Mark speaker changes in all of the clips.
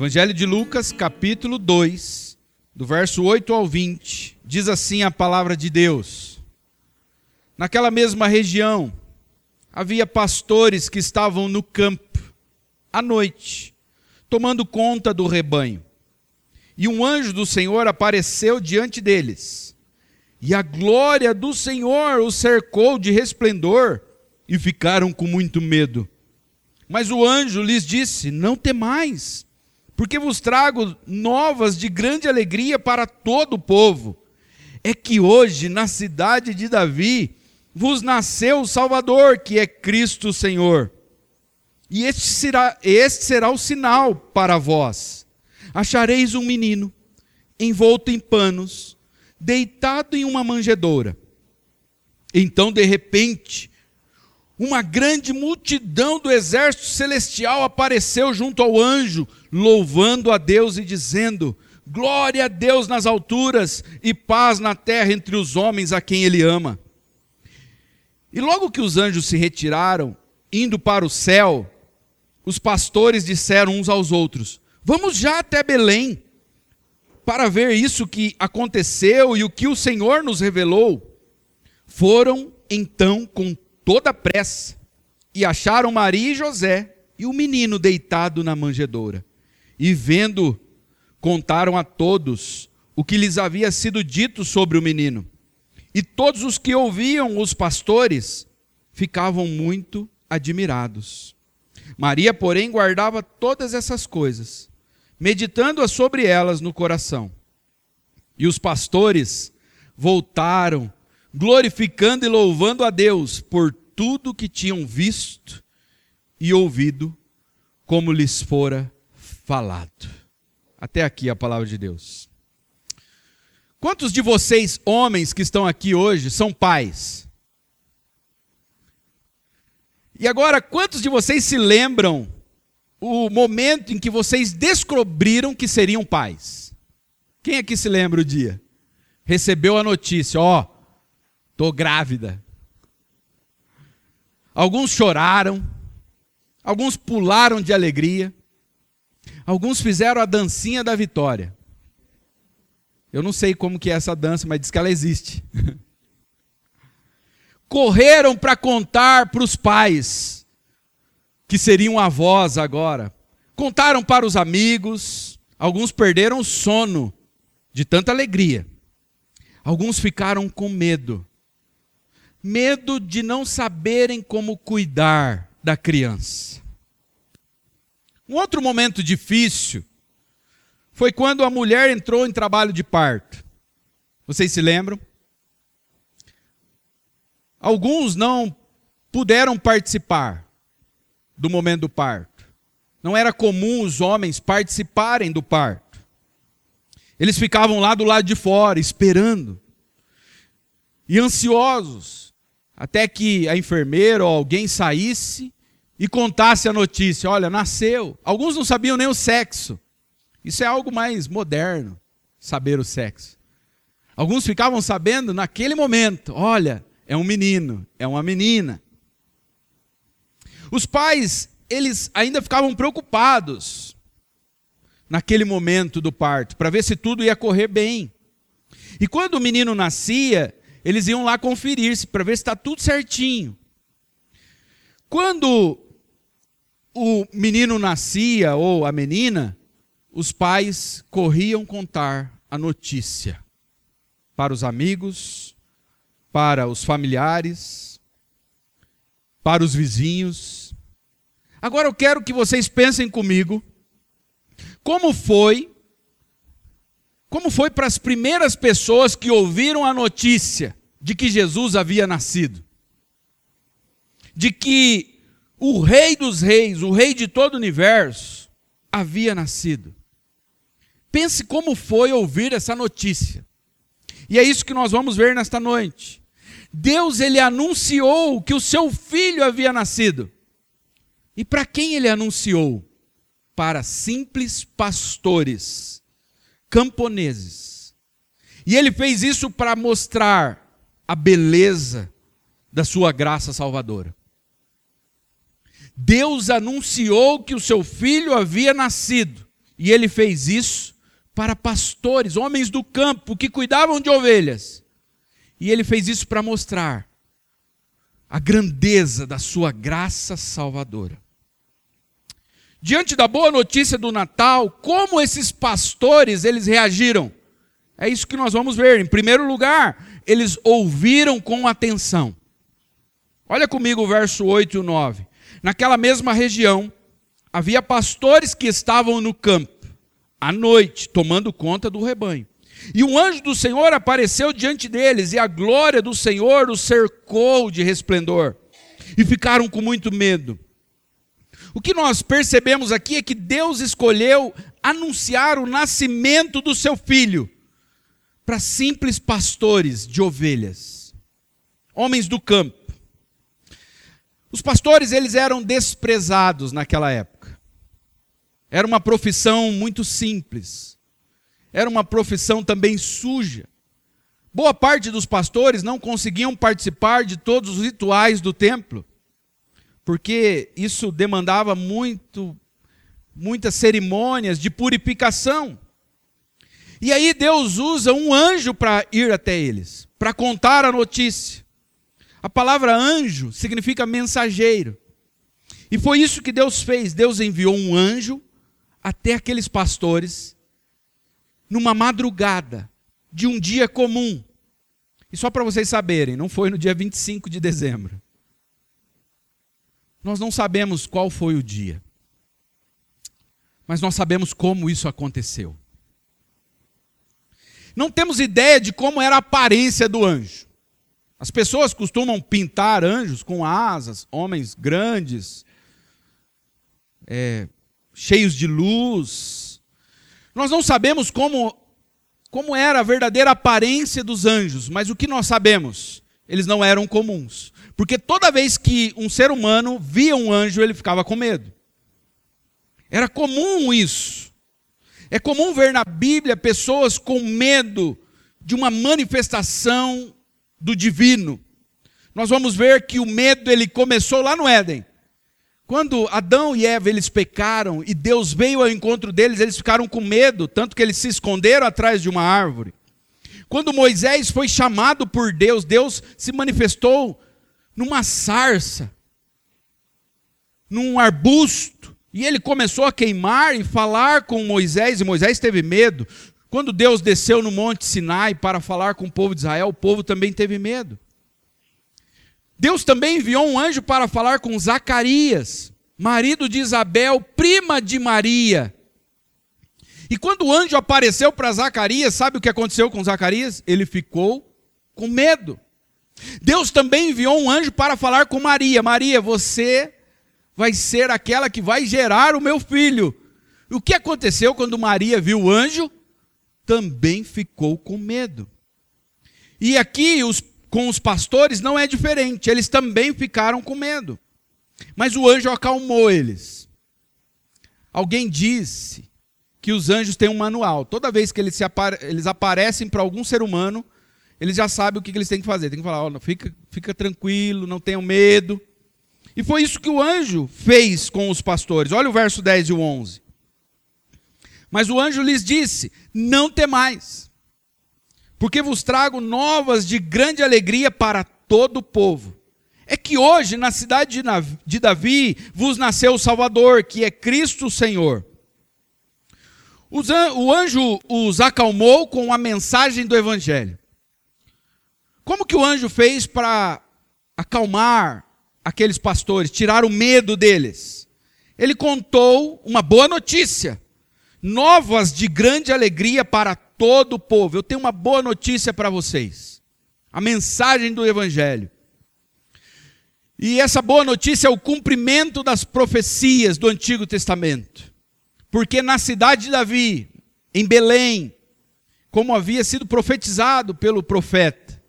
Speaker 1: Evangelho de Lucas, capítulo 2, do verso 8 ao 20, diz assim a palavra de Deus. Naquela mesma região, havia pastores que estavam no campo, à noite, tomando conta do rebanho. E um anjo do Senhor apareceu diante deles. E a glória do Senhor os cercou de resplendor, e ficaram com muito medo. Mas o anjo lhes disse: Não temais porque vos trago novas de grande alegria para todo o povo. É que hoje, na cidade de Davi, vos nasceu o Salvador, que é Cristo Senhor. E este será, este será o sinal para vós: achareis um menino, envolto em panos, deitado em uma manjedoura. Então, de repente, uma grande multidão do exército celestial apareceu junto ao anjo, louvando a Deus e dizendo: Glória a Deus nas alturas e paz na terra entre os homens a quem Ele ama. E logo que os anjos se retiraram, indo para o céu, os pastores disseram uns aos outros: Vamos já até Belém, para ver isso que aconteceu e o que o Senhor nos revelou. Foram então com toda pressa e acharam Maria e José e o menino deitado na manjedoura e vendo, contaram a todos o que lhes havia sido dito sobre o menino. E todos os que ouviam os pastores ficavam muito admirados. Maria, porém, guardava todas essas coisas, meditando-as sobre elas no coração. E os pastores voltaram, glorificando e louvando a Deus por tudo que tinham visto e ouvido, como lhes fora falado. Até aqui a palavra de Deus. Quantos de vocês, homens que estão aqui hoje, são pais? E agora, quantos de vocês se lembram o momento em que vocês descobriram que seriam pais? Quem aqui se lembra o dia? Recebeu a notícia, ó, oh, tô grávida. Alguns choraram, alguns pularam de alegria, Alguns fizeram a dancinha da vitória. Eu não sei como que é essa dança, mas diz que ela existe. Correram para contar para os pais, que seriam avós agora. Contaram para os amigos. Alguns perderam o sono de tanta alegria. Alguns ficaram com medo. Medo de não saberem como cuidar da criança. Um outro momento difícil foi quando a mulher entrou em trabalho de parto. Vocês se lembram? Alguns não puderam participar do momento do parto. Não era comum os homens participarem do parto. Eles ficavam lá do lado de fora, esperando. E ansiosos, até que a enfermeira ou alguém saísse e contasse a notícia: olha, nasceu. Alguns não sabiam nem o sexo. Isso é algo mais moderno, saber o sexo. Alguns ficavam sabendo naquele momento: olha, é um menino, é uma menina. Os pais, eles ainda ficavam preocupados naquele momento do parto, para ver se tudo ia correr bem. E quando o menino nascia, eles iam lá conferir-se para ver se está tudo certinho. Quando o menino nascia ou a menina, os pais corriam contar a notícia para os amigos, para os familiares, para os vizinhos. Agora eu quero que vocês pensem comigo como foi como foi para as primeiras pessoas que ouviram a notícia de que Jesus havia nascido? De que o Rei dos Reis, o Rei de todo o universo, havia nascido. Pense como foi ouvir essa notícia. E é isso que nós vamos ver nesta noite. Deus ele anunciou que o seu filho havia nascido. E para quem ele anunciou? Para simples pastores, camponeses. E ele fez isso para mostrar a beleza da sua graça salvadora. Deus anunciou que o seu filho havia nascido, e ele fez isso para pastores, homens do campo que cuidavam de ovelhas. E ele fez isso para mostrar a grandeza da sua graça salvadora. Diante da boa notícia do Natal, como esses pastores eles reagiram? É isso que nós vamos ver. Em primeiro lugar, eles ouviram com atenção. Olha comigo o verso 8 e 9. Naquela mesma região, havia pastores que estavam no campo, à noite, tomando conta do rebanho. E um anjo do Senhor apareceu diante deles, e a glória do Senhor os cercou de resplendor. E ficaram com muito medo. O que nós percebemos aqui é que Deus escolheu anunciar o nascimento do seu filho para simples pastores de ovelhas, homens do campo. Os pastores, eles eram desprezados naquela época. Era uma profissão muito simples. Era uma profissão também suja. Boa parte dos pastores não conseguiam participar de todos os rituais do templo, porque isso demandava muito muitas cerimônias de purificação. E aí Deus usa um anjo para ir até eles, para contar a notícia. A palavra anjo significa mensageiro. E foi isso que Deus fez. Deus enviou um anjo até aqueles pastores numa madrugada de um dia comum. E só para vocês saberem, não foi no dia 25 de dezembro. Nós não sabemos qual foi o dia. Mas nós sabemos como isso aconteceu. Não temos ideia de como era a aparência do anjo. As pessoas costumam pintar anjos com asas, homens grandes, é, cheios de luz. Nós não sabemos como, como era a verdadeira aparência dos anjos, mas o que nós sabemos? Eles não eram comuns. Porque toda vez que um ser humano via um anjo, ele ficava com medo. Era comum isso. É comum ver na Bíblia pessoas com medo de uma manifestação do divino. Nós vamos ver que o medo ele começou lá no Éden. Quando Adão e Eva eles pecaram e Deus veio ao encontro deles, eles ficaram com medo, tanto que eles se esconderam atrás de uma árvore. Quando Moisés foi chamado por Deus, Deus se manifestou numa sarça, num arbusto, e ele começou a queimar e falar com Moisés, e Moisés teve medo. Quando Deus desceu no Monte Sinai para falar com o povo de Israel, o povo também teve medo. Deus também enviou um anjo para falar com Zacarias, marido de Isabel, prima de Maria. E quando o anjo apareceu para Zacarias, sabe o que aconteceu com Zacarias? Ele ficou com medo. Deus também enviou um anjo para falar com Maria: Maria, você vai ser aquela que vai gerar o meu filho. O que aconteceu quando Maria viu o anjo? também ficou com medo. E aqui, os, com os pastores, não é diferente, eles também ficaram com medo. Mas o anjo acalmou eles. Alguém disse que os anjos têm um manual. Toda vez que eles, eles aparecem para algum ser humano, eles já sabem o que eles têm que fazer. Tem que falar: oh, fica, fica tranquilo, não tenham medo. E foi isso que o anjo fez com os pastores. Olha o verso 10 e o 11. Mas o anjo lhes disse: Não temais, porque vos trago novas de grande alegria para todo o povo. É que hoje, na cidade de Davi, vos nasceu o Salvador, que é Cristo o Senhor. O anjo os acalmou com a mensagem do Evangelho. Como que o anjo fez para acalmar aqueles pastores, tirar o medo deles? Ele contou uma boa notícia novas de grande alegria para todo o povo. Eu tenho uma boa notícia para vocês. A mensagem do Evangelho. E essa boa notícia é o cumprimento das profecias do Antigo Testamento. Porque na cidade de Davi, em Belém, como havia sido profetizado pelo profeta,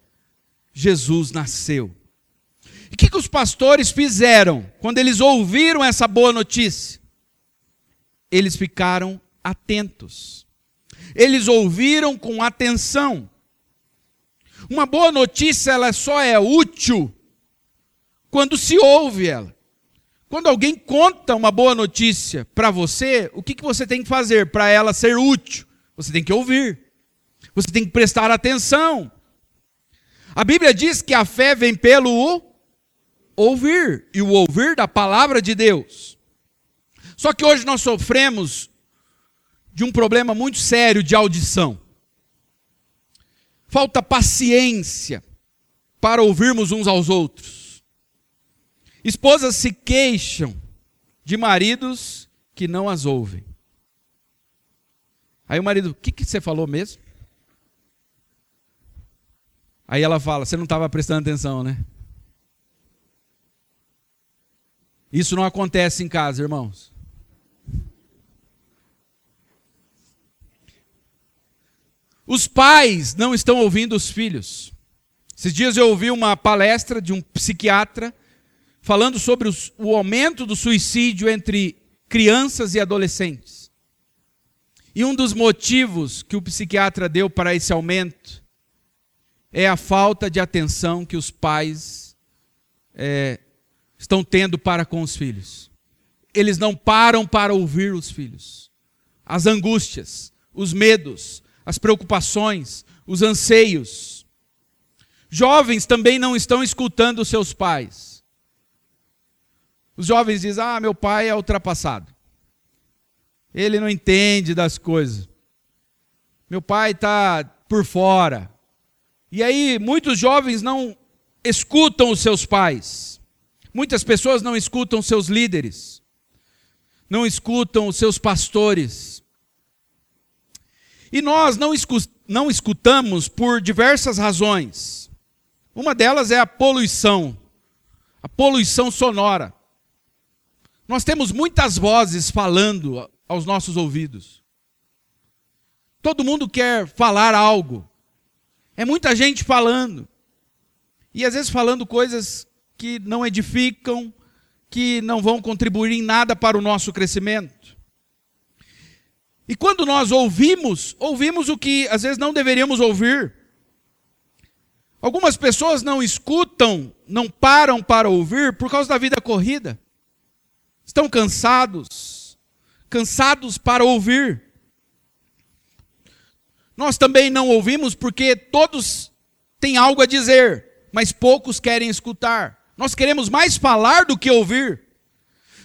Speaker 1: Jesus nasceu. E o que, que os pastores fizeram quando eles ouviram essa boa notícia? Eles ficaram atentos. Eles ouviram com atenção. Uma boa notícia ela só é útil quando se ouve ela. Quando alguém conta uma boa notícia para você, o que, que você tem que fazer para ela ser útil? Você tem que ouvir. Você tem que prestar atenção. A Bíblia diz que a fé vem pelo ouvir, e o ouvir da palavra de Deus. Só que hoje nós sofremos de um problema muito sério de audição. Falta paciência para ouvirmos uns aos outros. Esposas se queixam de maridos que não as ouvem. Aí o marido, o que, que você falou mesmo? Aí ela fala, você não estava prestando atenção, né? Isso não acontece em casa, irmãos. Os pais não estão ouvindo os filhos. Esses dias eu ouvi uma palestra de um psiquiatra falando sobre os, o aumento do suicídio entre crianças e adolescentes. E um dos motivos que o psiquiatra deu para esse aumento é a falta de atenção que os pais é, estão tendo para com os filhos. Eles não param para ouvir os filhos. As angústias, os medos, as preocupações, os anseios. Jovens também não estão escutando seus pais. Os jovens dizem: Ah, meu pai é ultrapassado. Ele não entende das coisas. Meu pai está por fora. E aí, muitos jovens não escutam os seus pais. Muitas pessoas não escutam seus líderes, não escutam os seus pastores. E nós não, não escutamos por diversas razões. Uma delas é a poluição, a poluição sonora. Nós temos muitas vozes falando aos nossos ouvidos. Todo mundo quer falar algo. É muita gente falando. E às vezes falando coisas que não edificam, que não vão contribuir em nada para o nosso crescimento. E quando nós ouvimos, ouvimos o que às vezes não deveríamos ouvir. Algumas pessoas não escutam, não param para ouvir por causa da vida corrida. Estão cansados, cansados para ouvir. Nós também não ouvimos porque todos têm algo a dizer, mas poucos querem escutar. Nós queremos mais falar do que ouvir.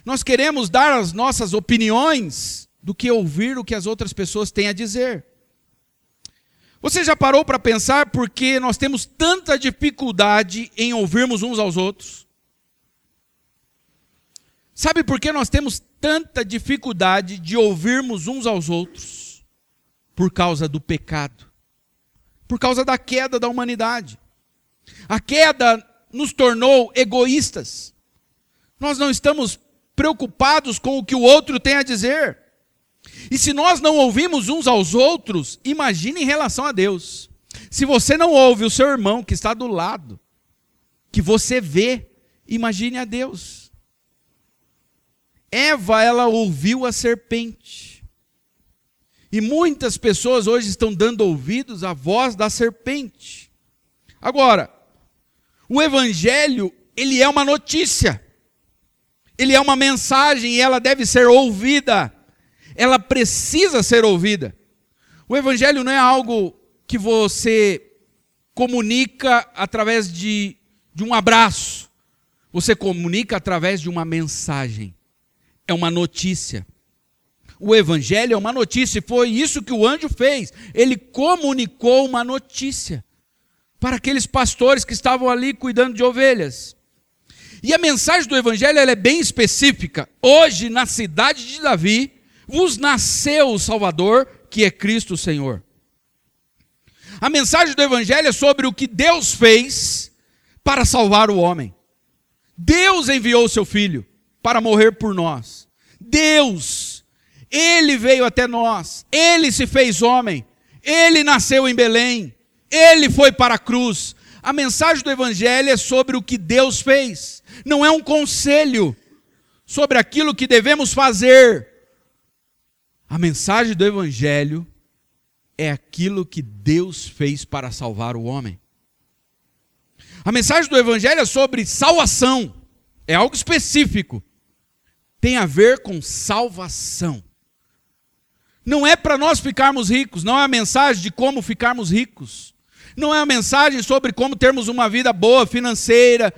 Speaker 1: Nós queremos dar as nossas opiniões do que ouvir o que as outras pessoas têm a dizer. Você já parou para pensar por que nós temos tanta dificuldade em ouvirmos uns aos outros? Sabe por que nós temos tanta dificuldade de ouvirmos uns aos outros? Por causa do pecado. Por causa da queda da humanidade. A queda nos tornou egoístas. Nós não estamos preocupados com o que o outro tem a dizer. E se nós não ouvimos uns aos outros, imagine em relação a Deus. Se você não ouve o seu irmão que está do lado, que você vê, imagine a Deus. Eva, ela ouviu a serpente. E muitas pessoas hoje estão dando ouvidos à voz da serpente. Agora, o evangelho, ele é uma notícia. Ele é uma mensagem e ela deve ser ouvida. Ela precisa ser ouvida. O evangelho não é algo que você comunica através de, de um abraço. Você comunica através de uma mensagem. É uma notícia. O evangelho é uma notícia, e foi isso que o anjo fez. Ele comunicou uma notícia para aqueles pastores que estavam ali cuidando de ovelhas. E a mensagem do Evangelho é bem específica. Hoje, na cidade de Davi, vos nasceu o Salvador, que é Cristo o Senhor. A mensagem do Evangelho é sobre o que Deus fez para salvar o homem. Deus enviou o seu Filho para morrer por nós. Deus, Ele veio até nós, Ele se fez homem, Ele nasceu em Belém, ele foi para a cruz. A mensagem do Evangelho é sobre o que Deus fez, não é um conselho sobre aquilo que devemos fazer. A mensagem do Evangelho é aquilo que Deus fez para salvar o homem. A mensagem do Evangelho é sobre salvação, é algo específico, tem a ver com salvação. Não é para nós ficarmos ricos, não é a mensagem de como ficarmos ricos, não é a mensagem sobre como termos uma vida boa financeira,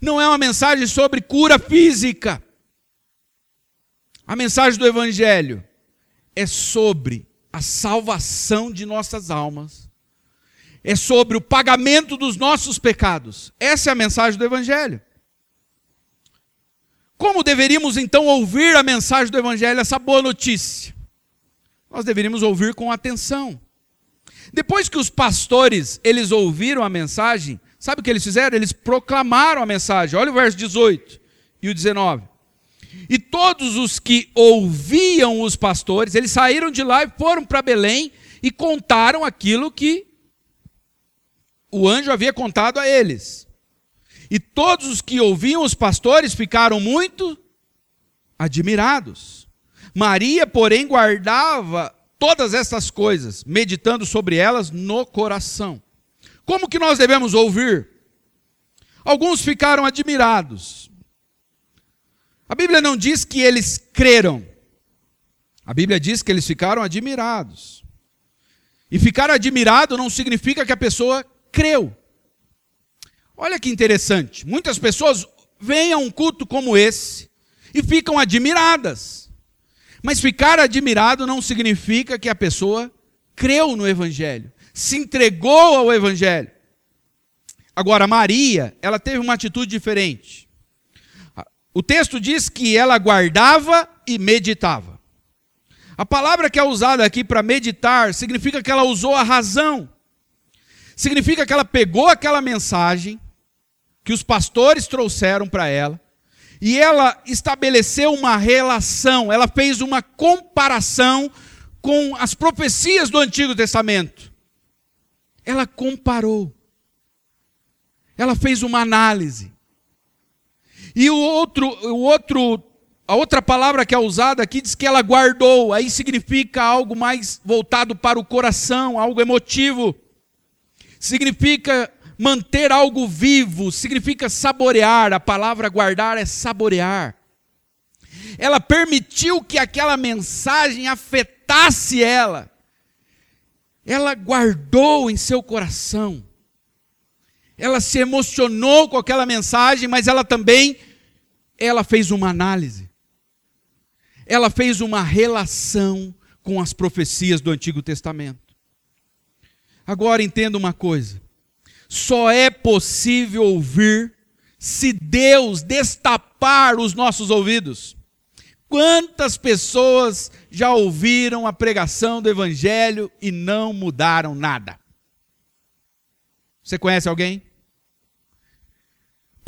Speaker 1: não é uma mensagem sobre cura física. A mensagem do Evangelho é sobre a salvação de nossas almas, é sobre o pagamento dos nossos pecados. Essa é a mensagem do Evangelho. Como deveríamos então ouvir a mensagem do Evangelho, essa boa notícia? Nós deveríamos ouvir com atenção. Depois que os pastores, eles ouviram a mensagem, sabe o que eles fizeram? Eles proclamaram a mensagem. Olha o verso 18 e o 19. E todos os que ouviam os pastores, eles saíram de lá e foram para Belém e contaram aquilo que o anjo havia contado a eles. E todos os que ouviam os pastores ficaram muito admirados. Maria, porém, guardava todas essas coisas, meditando sobre elas no coração. Como que nós devemos ouvir? Alguns ficaram admirados. A Bíblia não diz que eles creram. A Bíblia diz que eles ficaram admirados. E ficar admirado não significa que a pessoa creu. Olha que interessante. Muitas pessoas vêm a um culto como esse e ficam admiradas. Mas ficar admirado não significa que a pessoa creu no Evangelho, se entregou ao Evangelho. Agora, Maria, ela teve uma atitude diferente. O texto diz que ela guardava e meditava. A palavra que é usada aqui para meditar significa que ela usou a razão. Significa que ela pegou aquela mensagem que os pastores trouxeram para ela e ela estabeleceu uma relação, ela fez uma comparação com as profecias do Antigo Testamento. Ela comparou. Ela fez uma análise. E o outro, o outro, a outra palavra que é usada aqui diz que ela guardou. Aí significa algo mais voltado para o coração, algo emotivo. Significa Manter algo vivo significa saborear, a palavra guardar é saborear. Ela permitiu que aquela mensagem afetasse ela. Ela guardou em seu coração. Ela se emocionou com aquela mensagem, mas ela também ela fez uma análise. Ela fez uma relação com as profecias do Antigo Testamento. Agora entenda uma coisa só é possível ouvir se Deus destapar os nossos ouvidos. Quantas pessoas já ouviram a pregação do Evangelho e não mudaram nada? Você conhece alguém?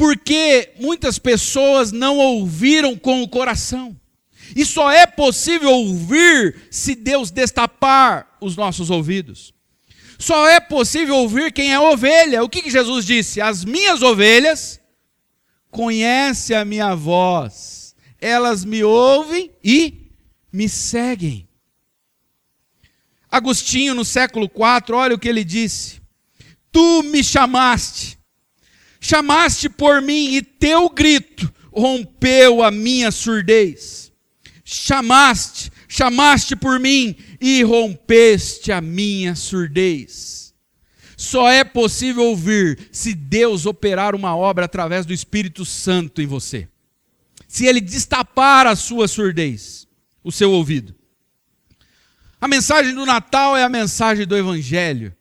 Speaker 1: Porque muitas pessoas não ouviram com o coração. E só é possível ouvir se Deus destapar os nossos ouvidos. Só é possível ouvir quem é ovelha. O que, que Jesus disse? As minhas ovelhas conhecem a minha voz, elas me ouvem e me seguem. Agostinho, no século IV, olha o que ele disse: Tu me chamaste, chamaste por mim, e teu grito rompeu a minha surdez. Chamaste, chamaste por mim, e rompeste a minha surdez. Só é possível ouvir se Deus operar uma obra através do Espírito Santo em você. Se ele destapar a sua surdez, o seu ouvido. A mensagem do Natal é a mensagem do Evangelho.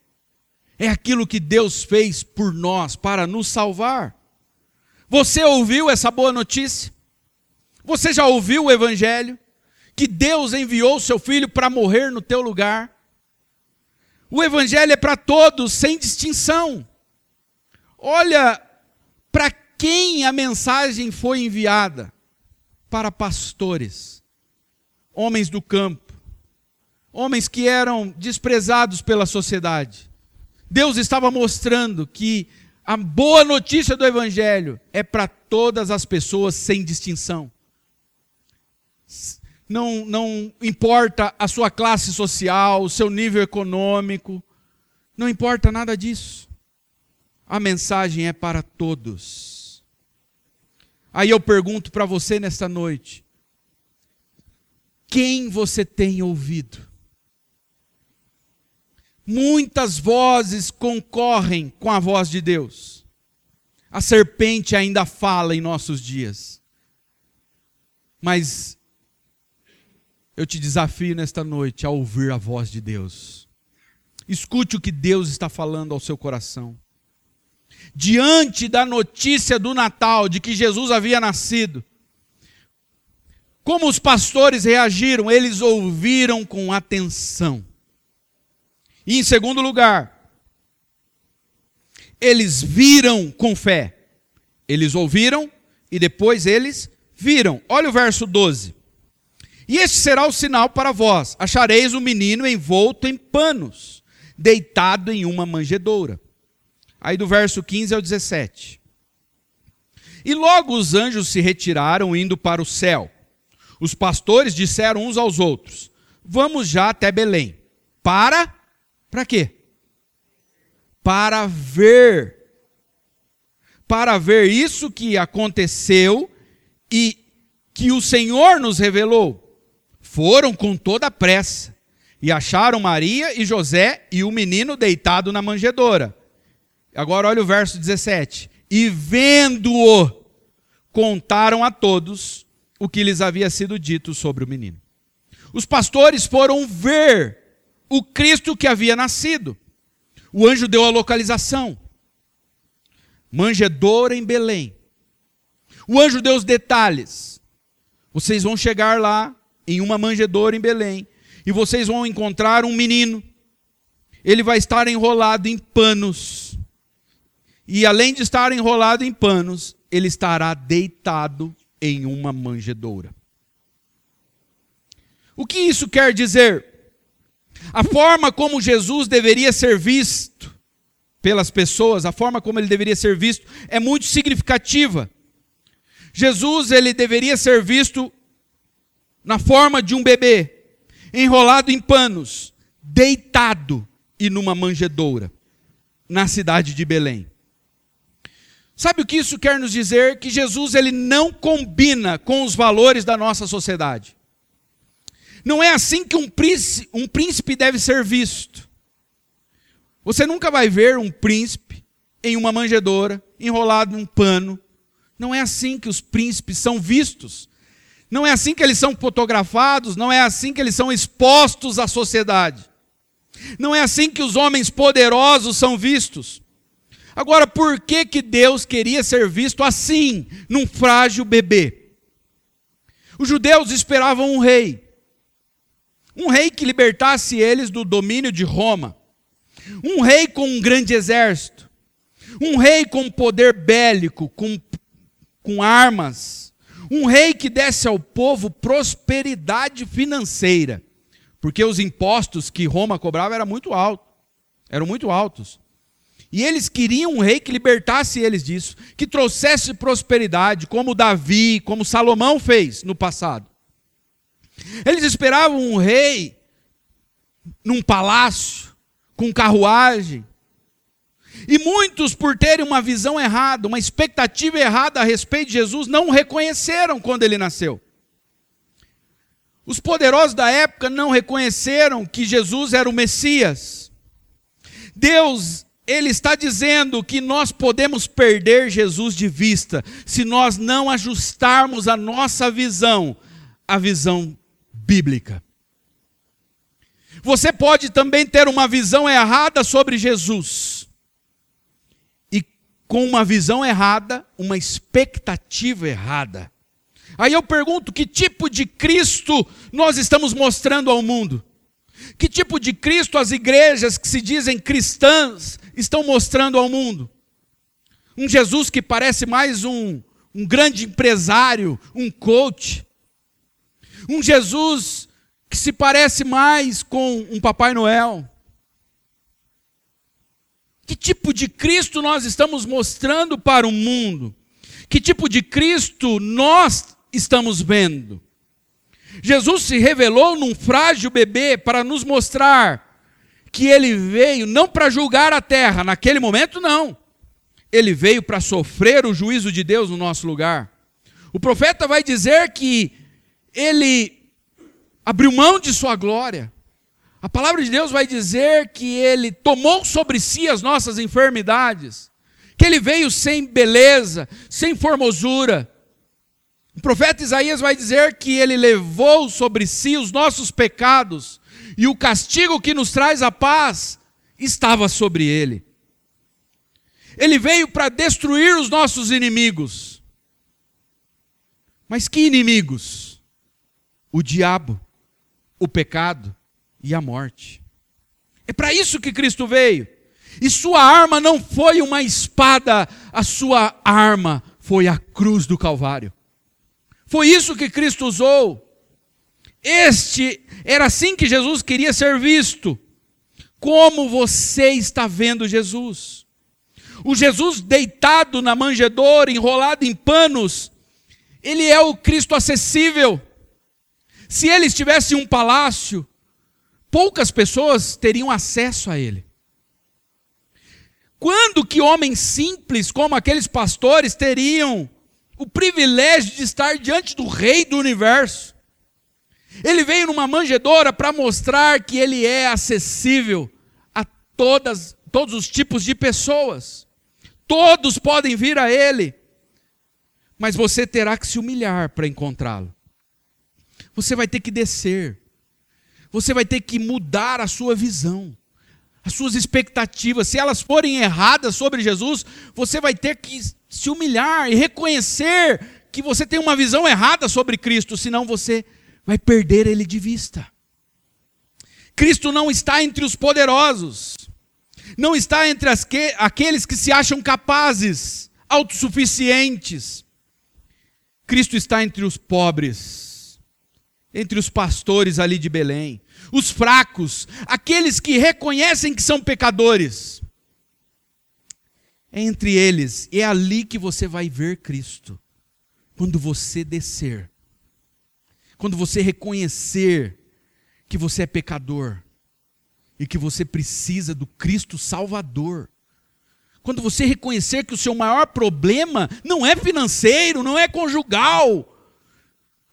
Speaker 1: É aquilo que Deus fez por nós para nos salvar. Você ouviu essa boa notícia? Você já ouviu o Evangelho? que Deus enviou o seu filho para morrer no teu lugar. O evangelho é para todos, sem distinção. Olha para quem a mensagem foi enviada: para pastores, homens do campo, homens que eram desprezados pela sociedade. Deus estava mostrando que a boa notícia do Evangelho é para todas as pessoas sem distinção não, não importa a sua classe social, o seu nível econômico, não importa nada disso. a mensagem é para todos. Aí eu pergunto para você nesta noite: quem você tem ouvido? Muitas vozes concorrem com a voz de Deus. A serpente ainda fala em nossos dias. Mas eu te desafio nesta noite a ouvir a voz de Deus. Escute o que Deus está falando ao seu coração. Diante da notícia do Natal, de que Jesus havia nascido, como os pastores reagiram? Eles ouviram com atenção. E em segundo lugar, eles viram com fé. Eles ouviram e depois eles viram. Olha o verso 12. E este será o sinal para vós: achareis o menino envolto em panos, deitado em uma manjedoura. Aí do verso 15 ao 17. E logo os anjos se retiraram, indo para o céu. Os pastores disseram uns aos outros: Vamos já até Belém, para para quê? Para ver. Para ver isso que aconteceu e que o Senhor nos revelou. Foram com toda pressa e acharam Maria e José e o menino deitado na manjedoura. Agora olha o verso 17. E vendo-o, contaram a todos o que lhes havia sido dito sobre o menino. Os pastores foram ver o Cristo que havia nascido. O anjo deu a localização. Manjedoura em Belém. O anjo deu os detalhes. Vocês vão chegar lá em uma manjedoura em Belém e vocês vão encontrar um menino. Ele vai estar enrolado em panos. E além de estar enrolado em panos, ele estará deitado em uma manjedoura. O que isso quer dizer? A forma como Jesus deveria ser visto pelas pessoas, a forma como ele deveria ser visto é muito significativa. Jesus ele deveria ser visto na forma de um bebê, enrolado em panos, deitado e numa manjedoura, na cidade de Belém. Sabe o que isso quer nos dizer? Que Jesus ele não combina com os valores da nossa sociedade. Não é assim que um príncipe, um príncipe deve ser visto. Você nunca vai ver um príncipe em uma manjedoura, enrolado num pano. Não é assim que os príncipes são vistos. Não é assim que eles são fotografados, não é assim que eles são expostos à sociedade. Não é assim que os homens poderosos são vistos. Agora, por que que Deus queria ser visto assim, num frágil bebê? Os judeus esperavam um rei. Um rei que libertasse eles do domínio de Roma. Um rei com um grande exército. Um rei com poder bélico, com, com armas. Um rei que desse ao povo prosperidade financeira. Porque os impostos que Roma cobrava eram muito altos. Eram muito altos. E eles queriam um rei que libertasse eles disso, que trouxesse prosperidade, como Davi, como Salomão fez no passado. Eles esperavam um rei num palácio, com carruagem. E muitos, por terem uma visão errada, uma expectativa errada a respeito de Jesus, não o reconheceram quando ele nasceu. Os poderosos da época não reconheceram que Jesus era o Messias. Deus, ele está dizendo que nós podemos perder Jesus de vista se nós não ajustarmos a nossa visão à visão bíblica. Você pode também ter uma visão errada sobre Jesus. E com uma visão errada, uma expectativa errada. Aí eu pergunto: que tipo de Cristo nós estamos mostrando ao mundo? Que tipo de Cristo as igrejas que se dizem cristãs estão mostrando ao mundo? Um Jesus que parece mais um, um grande empresário, um coach, um Jesus que se parece mais com um Papai Noel. Que tipo de Cristo nós estamos mostrando para o mundo? Que tipo de Cristo nós estamos vendo? Jesus se revelou num frágil bebê para nos mostrar que ele veio não para julgar a terra, naquele momento não. ele veio para sofrer o juízo de Deus no nosso lugar. O profeta vai dizer que ele abriu mão de sua glória. A palavra de Deus vai dizer que ele tomou sobre si as nossas enfermidades, que ele veio sem beleza, sem formosura. O profeta Isaías vai dizer que ele levou sobre si os nossos pecados e o castigo que nos traz a paz estava sobre ele. Ele veio para destruir os nossos inimigos. Mas que inimigos? O diabo, o pecado e a morte. É para isso que Cristo veio. E sua arma não foi uma espada, a sua arma foi a cruz do Calvário. Foi isso que Cristo usou. Este era assim que Jesus queria ser visto. Como você está vendo Jesus? O Jesus deitado na manjedoura, enrolado em panos, ele é o Cristo acessível. Se ele estivesse em um palácio, poucas pessoas teriam acesso a ele. Quando que homens simples, como aqueles pastores, teriam o privilégio de estar diante do rei do universo? Ele veio numa manjedoura para mostrar que ele é acessível a todas, todos os tipos de pessoas. Todos podem vir a Ele, mas você terá que se humilhar para encontrá-lo. Você vai ter que descer, você vai ter que mudar a sua visão, as suas expectativas. Se elas forem erradas sobre Jesus, você vai ter que se humilhar e reconhecer que você tem uma visão errada sobre Cristo, senão você vai perder ele de vista. Cristo não está entre os poderosos não está entre que, aqueles que se acham capazes, autossuficientes. Cristo está entre os pobres, entre os pastores ali de Belém, os fracos, aqueles que reconhecem que são pecadores. É entre eles, é ali que você vai ver Cristo. Quando você descer, quando você reconhecer que você é pecador, e que você precisa do Cristo Salvador. Quando você reconhecer que o seu maior problema não é financeiro, não é conjugal,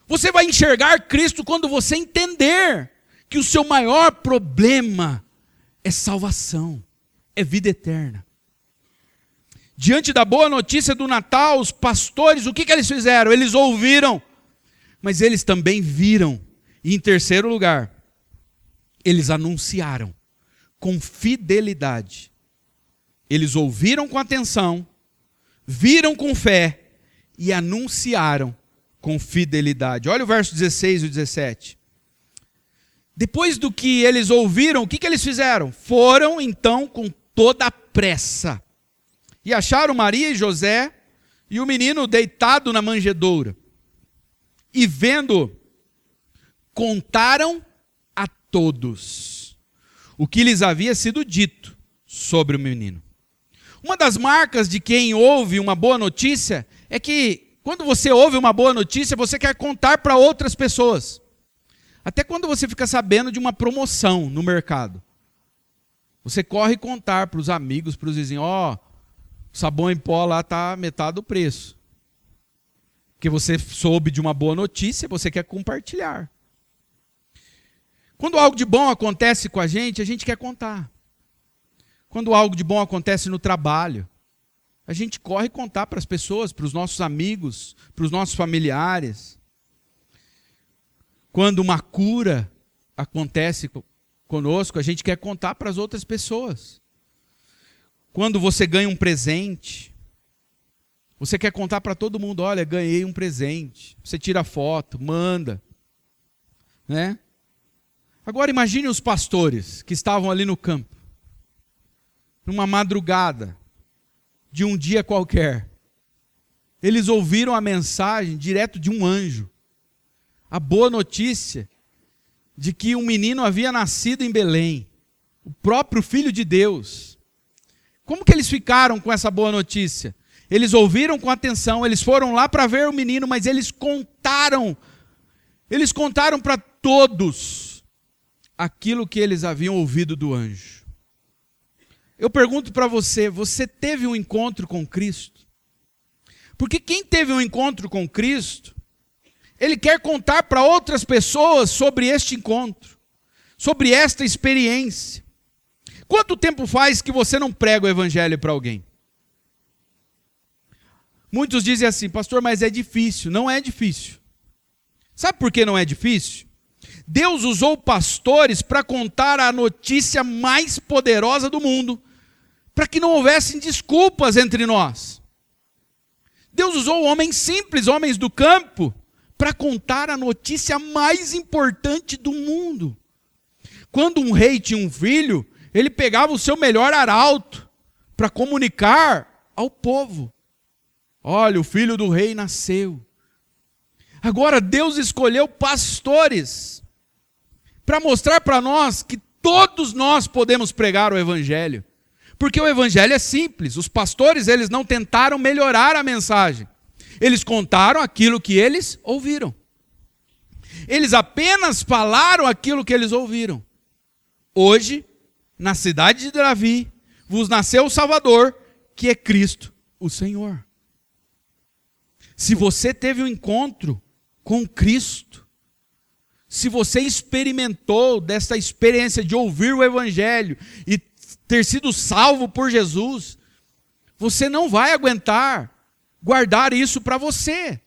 Speaker 1: você vai enxergar Cristo quando você entender que o seu maior problema é salvação, é vida eterna. Diante da boa notícia do Natal, os pastores, o que, que eles fizeram? Eles ouviram, mas eles também viram. E em terceiro lugar, eles anunciaram com fidelidade. Eles ouviram com atenção, viram com fé e anunciaram com fidelidade. Olha o verso 16 e 17. Depois do que eles ouviram, o que, que eles fizeram? Foram então com toda a pressa e acharam Maria e José e o menino deitado na manjedoura. E vendo, contaram todos o que lhes havia sido dito sobre o menino. Uma das marcas de quem ouve uma boa notícia é que quando você ouve uma boa notícia, você quer contar para outras pessoas. Até quando você fica sabendo de uma promoção no mercado. Você corre contar para os amigos, para os vizinhos, ó, oh, sabão em pó lá está metade do preço. Porque você soube de uma boa notícia, você quer compartilhar. Quando algo de bom acontece com a gente, a gente quer contar. Quando algo de bom acontece no trabalho, a gente corre contar para as pessoas, para os nossos amigos, para os nossos familiares. Quando uma cura acontece conosco, a gente quer contar para as outras pessoas. Quando você ganha um presente, você quer contar para todo mundo, olha, ganhei um presente. Você tira foto, manda, né? Agora imagine os pastores que estavam ali no campo, numa madrugada de um dia qualquer. Eles ouviram a mensagem direto de um anjo. A boa notícia de que um menino havia nascido em Belém, o próprio filho de Deus. Como que eles ficaram com essa boa notícia? Eles ouviram com atenção, eles foram lá para ver o menino, mas eles contaram, eles contaram para todos aquilo que eles haviam ouvido do anjo. Eu pergunto para você: você teve um encontro com Cristo? Porque quem teve um encontro com Cristo, ele quer contar para outras pessoas sobre este encontro, sobre esta experiência. Quanto tempo faz que você não prega o evangelho para alguém? Muitos dizem assim, pastor, mas é difícil. Não é difícil. Sabe por que não é difícil? Deus usou pastores para contar a notícia mais poderosa do mundo, para que não houvessem desculpas entre nós. Deus usou homens simples, homens do campo, para contar a notícia mais importante do mundo. Quando um rei tinha um filho, ele pegava o seu melhor arauto para comunicar ao povo. Olha, o filho do rei nasceu. Agora Deus escolheu pastores para mostrar para nós que todos nós podemos pregar o evangelho. Porque o evangelho é simples. Os pastores, eles não tentaram melhorar a mensagem. Eles contaram aquilo que eles ouviram. Eles apenas falaram aquilo que eles ouviram. Hoje, na cidade de Davi, vos nasceu o Salvador, que é Cristo, o Senhor. Se você teve um encontro com Cristo, se você experimentou dessa experiência de ouvir o Evangelho e ter sido salvo por Jesus, você não vai aguentar guardar isso para você.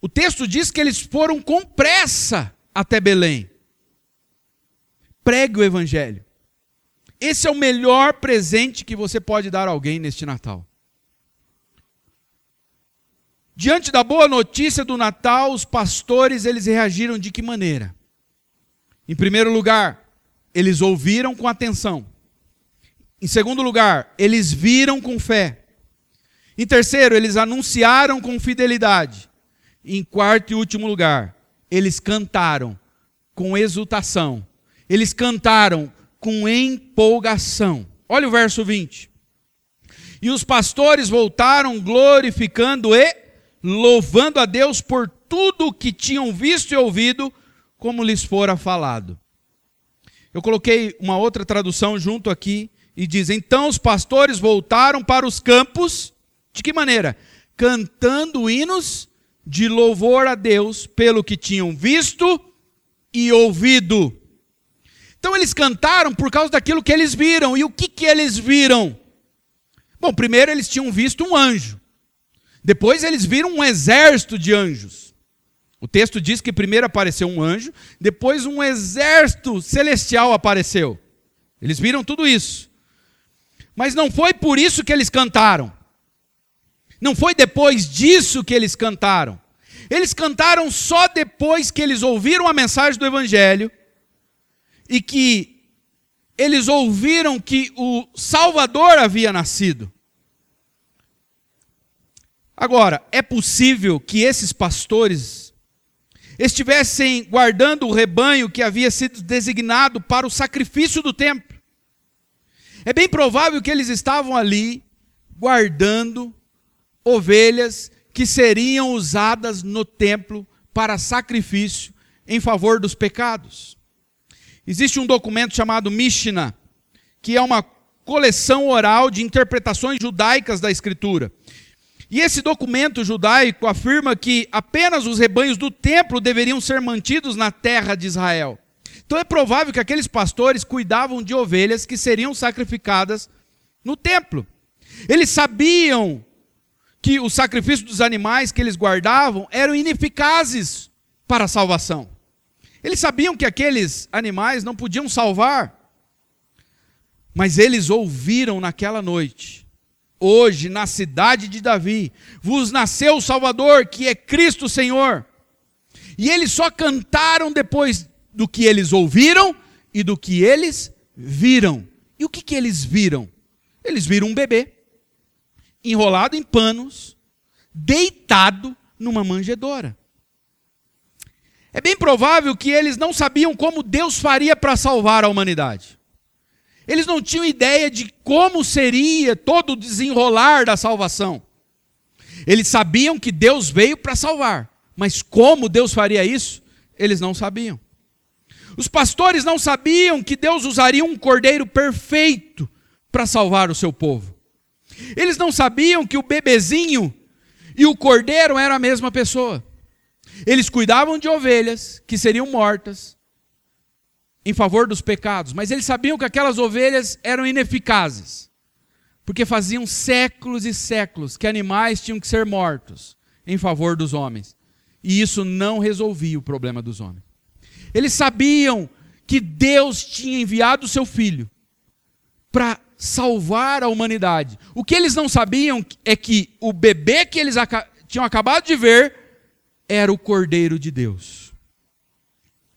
Speaker 1: O texto diz que eles foram com pressa até Belém. Pregue o Evangelho. Esse é o melhor presente que você pode dar a alguém neste Natal. Diante da boa notícia do Natal, os pastores eles reagiram de que maneira? Em primeiro lugar, eles ouviram com atenção. Em segundo lugar, eles viram com fé. Em terceiro, eles anunciaram com fidelidade. Em quarto e último lugar, eles cantaram com exultação. Eles cantaram com empolgação. Olha o verso 20. E os pastores voltaram glorificando e louvando a Deus por tudo o que tinham visto e ouvido, como lhes fora falado. Eu coloquei uma outra tradução junto aqui e diz: Então os pastores voltaram para os campos, de que maneira? Cantando hinos de louvor a Deus pelo que tinham visto e ouvido. Então eles cantaram por causa daquilo que eles viram. E o que, que eles viram? Bom, primeiro eles tinham visto um anjo. Depois eles viram um exército de anjos. O texto diz que primeiro apareceu um anjo, depois um exército celestial apareceu. Eles viram tudo isso. Mas não foi por isso que eles cantaram. Não foi depois disso que eles cantaram. Eles cantaram só depois que eles ouviram a mensagem do Evangelho e que eles ouviram que o Salvador havia nascido. Agora, é possível que esses pastores estivessem guardando o rebanho que havia sido designado para o sacrifício do templo. É bem provável que eles estavam ali guardando ovelhas que seriam usadas no templo para sacrifício em favor dos pecados. Existe um documento chamado Mishnah, que é uma coleção oral de interpretações judaicas da Escritura. E esse documento judaico afirma que apenas os rebanhos do templo deveriam ser mantidos na terra de Israel. Então é provável que aqueles pastores cuidavam de ovelhas que seriam sacrificadas no templo. Eles sabiam que o sacrifício dos animais que eles guardavam eram ineficazes para a salvação. Eles sabiam que aqueles animais não podiam salvar. Mas eles ouviram naquela noite hoje na cidade de Davi vos nasceu o Salvador, que é Cristo Senhor. E eles só cantaram depois do que eles ouviram e do que eles viram. E o que, que eles viram? Eles viram um bebê enrolado em panos, deitado numa manjedoura. É bem provável que eles não sabiam como Deus faria para salvar a humanidade. Eles não tinham ideia de como seria todo o desenrolar da salvação. Eles sabiam que Deus veio para salvar, mas como Deus faria isso, eles não sabiam. Os pastores não sabiam que Deus usaria um cordeiro perfeito para salvar o seu povo. Eles não sabiam que o bebezinho e o cordeiro eram a mesma pessoa. Eles cuidavam de ovelhas que seriam mortas em favor dos pecados, mas eles sabiam que aquelas ovelhas eram ineficazes, porque faziam séculos e séculos que animais tinham que ser mortos em favor dos homens, e isso não resolvia o problema dos homens. Eles sabiam que Deus tinha enviado o seu filho para salvar a humanidade. O que eles não sabiam é que o bebê que eles tinham acabado de ver era o Cordeiro de Deus.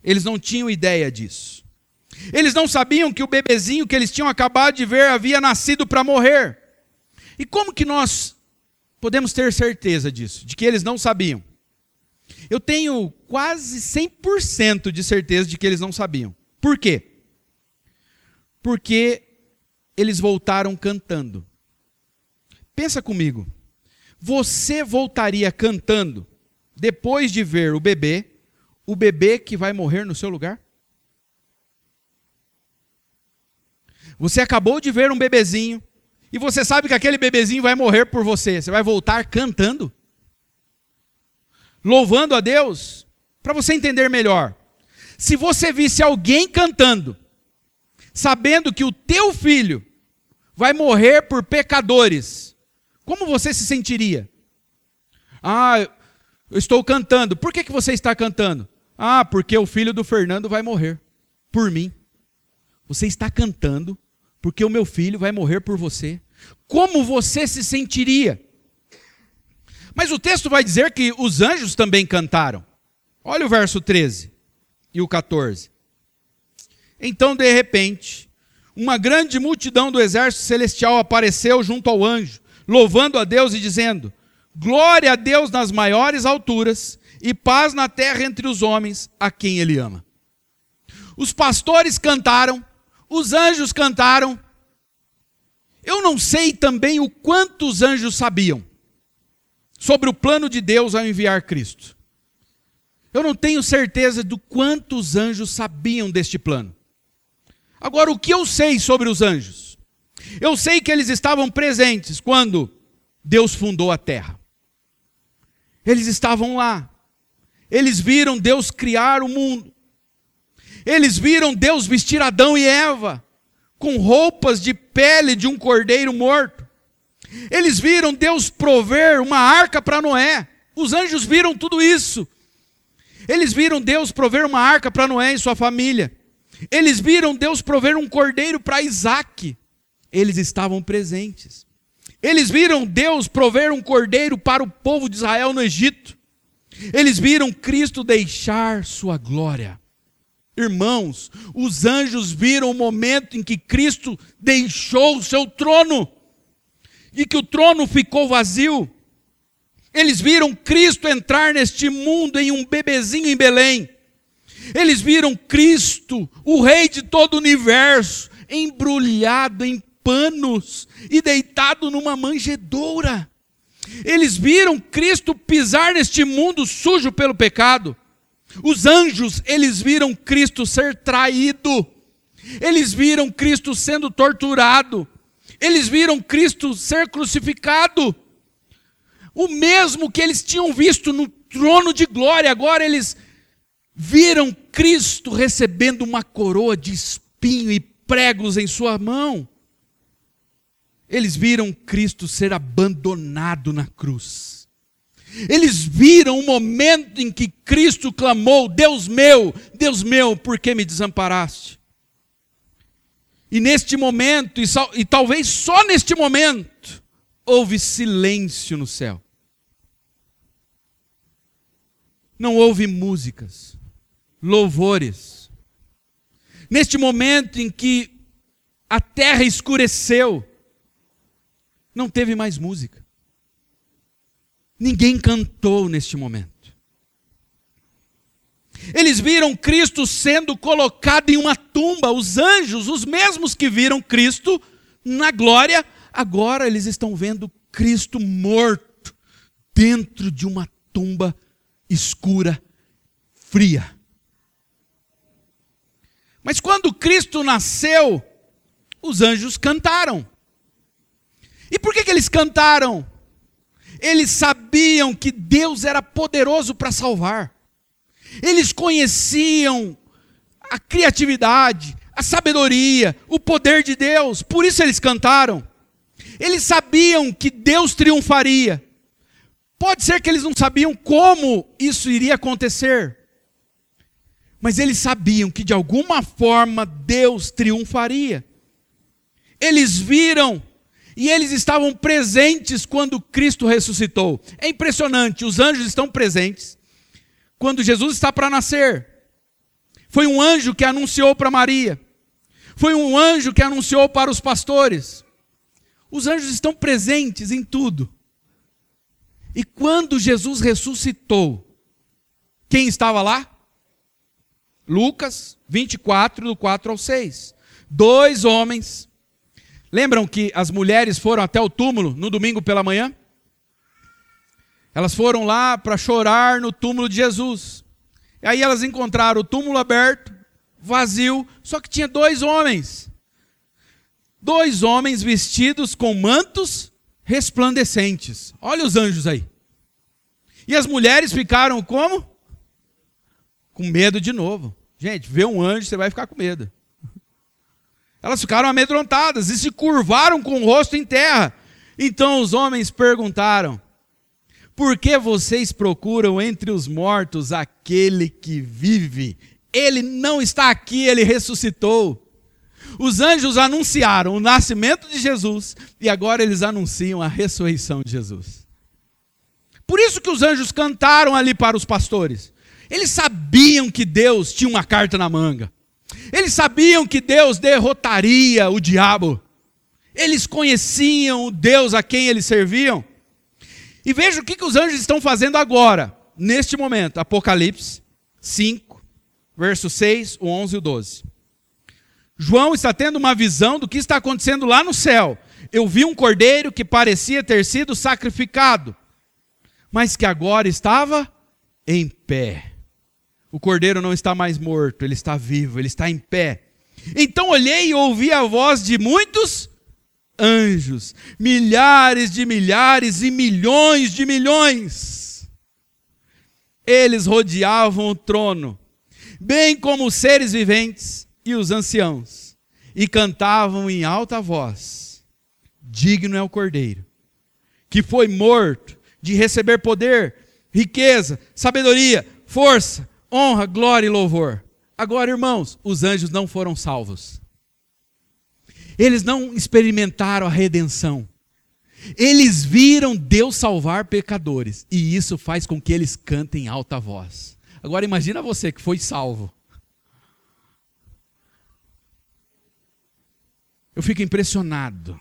Speaker 1: Eles não tinham ideia disso. Eles não sabiam que o bebezinho que eles tinham acabado de ver havia nascido para morrer. E como que nós podemos ter certeza disso? De que eles não sabiam? Eu tenho quase 100% de certeza de que eles não sabiam. Por quê? Porque eles voltaram cantando. Pensa comigo. Você voltaria cantando depois de ver o bebê, o bebê que vai morrer no seu lugar? Você acabou de ver um bebezinho e você sabe que aquele bebezinho vai morrer por você. Você vai voltar cantando? Louvando a Deus? Para você entender melhor. Se você visse alguém cantando sabendo que o teu filho vai morrer por pecadores, como você se sentiria? Ah, eu estou cantando. Por que, que você está cantando? Ah, porque o filho do Fernando vai morrer por mim. Você está cantando porque o meu filho vai morrer por você. Como você se sentiria? Mas o texto vai dizer que os anjos também cantaram. Olha o verso 13 e o 14. Então, de repente, uma grande multidão do exército celestial apareceu junto ao anjo, louvando a Deus e dizendo: Glória a Deus nas maiores alturas e paz na terra entre os homens a quem ele ama. Os pastores cantaram, os anjos cantaram. Eu não sei também o quanto os anjos sabiam sobre o plano de Deus ao enviar Cristo. Eu não tenho certeza do quanto os anjos sabiam deste plano. Agora, o que eu sei sobre os anjos? Eu sei que eles estavam presentes quando Deus fundou a terra. Eles estavam lá. Eles viram Deus criar o mundo. Eles viram Deus vestir Adão e Eva com roupas de pele de um cordeiro morto. Eles viram Deus prover uma arca para Noé. Os anjos viram tudo isso. Eles viram Deus prover uma arca para Noé e sua família. Eles viram Deus prover um cordeiro para Isaac. Eles estavam presentes. Eles viram Deus prover um cordeiro para o povo de Israel no Egito. Eles viram Cristo deixar sua glória. Irmãos, os anjos viram o momento em que Cristo deixou o seu trono e que o trono ficou vazio. Eles viram Cristo entrar neste mundo em um bebezinho em Belém. Eles viram Cristo, o Rei de todo o universo, embrulhado em panos e deitado numa manjedoura. Eles viram Cristo pisar neste mundo sujo pelo pecado. Os anjos, eles viram Cristo ser traído. Eles viram Cristo sendo torturado. Eles viram Cristo ser crucificado. O mesmo que eles tinham visto no trono de glória, agora eles viram Cristo recebendo uma coroa de espinho e pregos em sua mão. Eles viram Cristo ser abandonado na cruz. Eles viram o momento em que Cristo clamou: Deus meu, Deus meu, por que me desamparaste? E neste momento, e, só, e talvez só neste momento, houve silêncio no céu. Não houve músicas, louvores. Neste momento em que a terra escureceu, não teve mais música. Ninguém cantou neste momento. Eles viram Cristo sendo colocado em uma tumba. Os anjos, os mesmos que viram Cristo na glória, agora eles estão vendo Cristo morto dentro de uma tumba escura, fria. Mas quando Cristo nasceu, os anjos cantaram. E por que, que eles cantaram? Eles sabiam que Deus era poderoso para salvar. Eles conheciam a criatividade, a sabedoria, o poder de Deus, por isso eles cantaram. Eles sabiam que Deus triunfaria. Pode ser que eles não sabiam como isso iria acontecer, mas eles sabiam que de alguma forma Deus triunfaria. Eles viram e eles estavam presentes quando Cristo ressuscitou. É impressionante, os anjos estão presentes quando Jesus está para nascer. Foi um anjo que anunciou para Maria. Foi um anjo que anunciou para os pastores. Os anjos estão presentes em tudo. E quando Jesus ressuscitou, quem estava lá? Lucas 24, do 4 ao 6. Dois homens. Lembram que as mulheres foram até o túmulo no domingo pela manhã? Elas foram lá para chorar no túmulo de Jesus. E aí elas encontraram o túmulo aberto, vazio, só que tinha dois homens. Dois homens vestidos com mantos resplandecentes. Olha os anjos aí. E as mulheres ficaram como? Com medo de novo. Gente, vê um anjo, você vai ficar com medo. Elas ficaram amedrontadas e se curvaram com o rosto em terra. Então os homens perguntaram: Por que vocês procuram entre os mortos aquele que vive? Ele não está aqui, ele ressuscitou. Os anjos anunciaram o nascimento de Jesus e agora eles anunciam a ressurreição de Jesus. Por isso que os anjos cantaram ali para os pastores. Eles sabiam que Deus tinha uma carta na manga. Eles sabiam que Deus derrotaria o diabo. Eles conheciam o Deus a quem eles serviam. E veja o que, que os anjos estão fazendo agora, neste momento. Apocalipse 5, verso 6, o 11 e o 12. João está tendo uma visão do que está acontecendo lá no céu. Eu vi um cordeiro que parecia ter sido sacrificado, mas que agora estava em pé. O cordeiro não está mais morto, ele está vivo, ele está em pé. Então olhei e ouvi a voz de muitos anjos, milhares de milhares e milhões de milhões. Eles rodeavam o trono, bem como os seres viventes e os anciãos, e cantavam em alta voz: Digno é o cordeiro, que foi morto de receber poder, riqueza, sabedoria, força, honra, glória e louvor. Agora, irmãos, os anjos não foram salvos. Eles não experimentaram a redenção. Eles viram Deus salvar pecadores. E isso faz com que eles cantem em alta voz. Agora imagina você que foi salvo. Eu fico impressionado.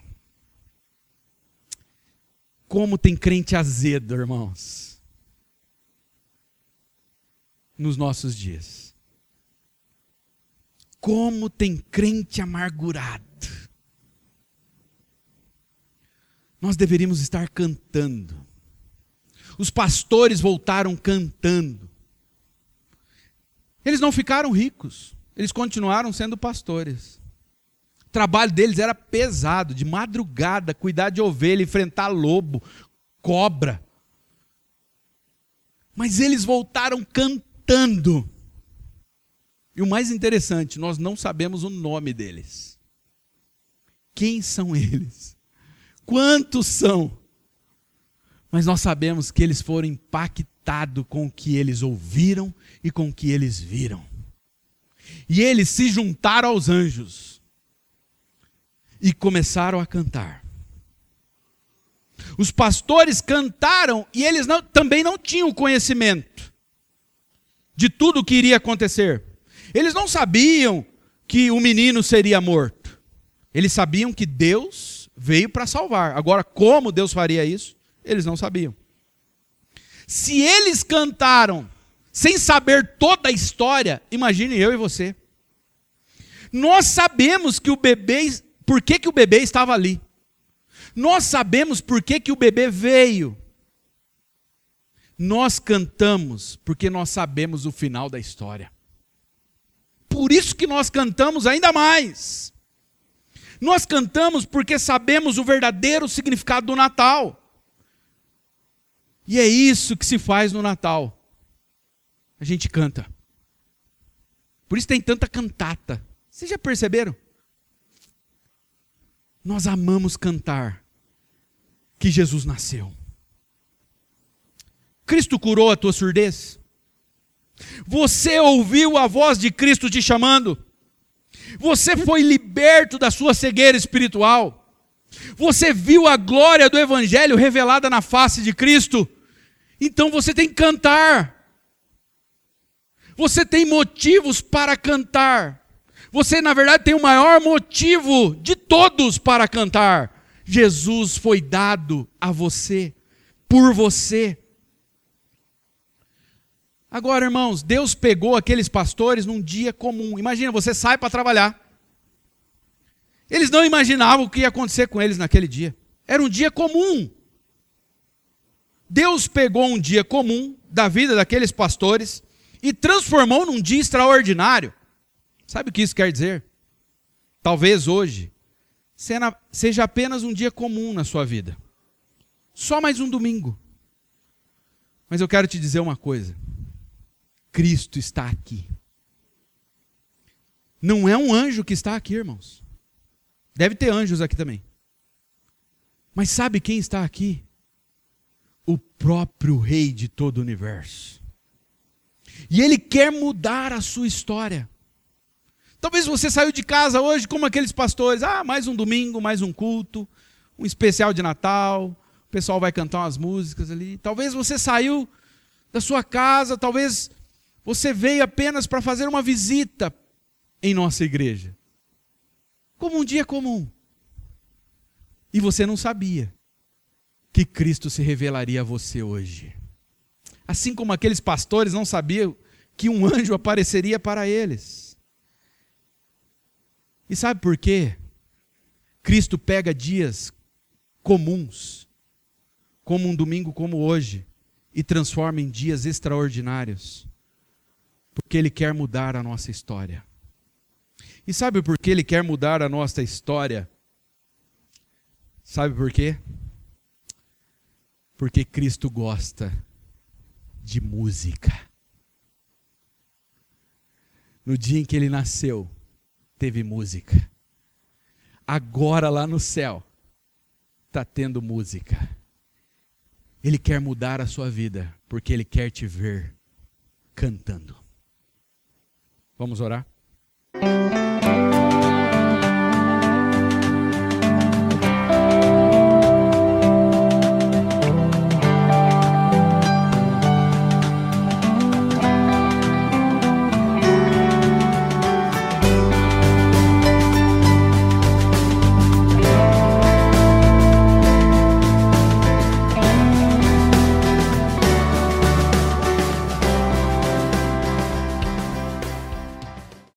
Speaker 1: Como tem crente azedo, irmãos nos nossos dias. Como tem crente amargurado. Nós deveríamos estar cantando. Os pastores voltaram cantando. Eles não ficaram ricos, eles continuaram sendo pastores. O trabalho deles era pesado, de madrugada, cuidar de ovelha, enfrentar lobo, cobra. Mas eles voltaram cantando. E o mais interessante, nós não sabemos o nome deles. Quem são eles? Quantos são? Mas nós sabemos que eles foram impactados com o que eles ouviram e com o que eles viram. E eles se juntaram aos anjos e começaram a cantar. Os pastores cantaram e eles não, também não tinham conhecimento de tudo o que iria acontecer. Eles não sabiam que o menino seria morto. Eles sabiam que Deus veio para salvar. Agora, como Deus faria isso? Eles não sabiam. Se eles cantaram sem saber toda a história, imagine eu e você. Nós sabemos que o bebê, por que, que o bebê estava ali. Nós sabemos por que, que o bebê veio. Nós cantamos porque nós sabemos o final da história. Por isso que nós cantamos ainda mais. Nós cantamos porque sabemos o verdadeiro significado do Natal. E é isso que se faz no Natal. A gente canta. Por isso tem tanta cantata. Vocês já perceberam? Nós amamos cantar que Jesus nasceu. Cristo curou a tua surdez? Você ouviu a voz de Cristo te chamando? Você foi liberto da sua cegueira espiritual? Você viu a glória do Evangelho revelada na face de Cristo? Então você tem que cantar. Você tem motivos para cantar. Você, na verdade, tem o maior motivo de todos para cantar. Jesus foi dado a você, por você. Agora, irmãos, Deus pegou aqueles pastores num dia comum. Imagina, você sai para trabalhar. Eles não imaginavam o que ia acontecer com eles naquele dia. Era um dia comum. Deus pegou um dia comum da vida daqueles pastores e transformou num dia extraordinário. Sabe o que isso quer dizer? Talvez hoje seja apenas um dia comum na sua vida. Só mais um domingo. Mas eu quero te dizer uma coisa. Cristo está aqui. Não é um anjo que está aqui, irmãos. Deve ter anjos aqui também. Mas sabe quem está aqui? O próprio Rei de todo o universo. E ele quer mudar a sua história. Talvez você saiu de casa hoje como aqueles pastores. Ah, mais um domingo, mais um culto, um especial de Natal. O pessoal vai cantar umas músicas ali. Talvez você saiu da sua casa, talvez você veio apenas para fazer uma visita em nossa igreja. Como um dia comum. E você não sabia que Cristo se revelaria a você hoje. Assim como aqueles pastores não sabiam que um anjo apareceria para eles. E sabe por quê? Cristo pega dias comuns, como um domingo como hoje, e transforma em dias extraordinários. Porque Ele quer mudar a nossa história. E sabe por que Ele quer mudar a nossa história? Sabe por quê? Porque Cristo gosta de música. No dia em que ele nasceu, teve música. Agora lá no céu, está tendo música. Ele quer mudar a sua vida, porque ele quer te ver cantando. Vamos orar?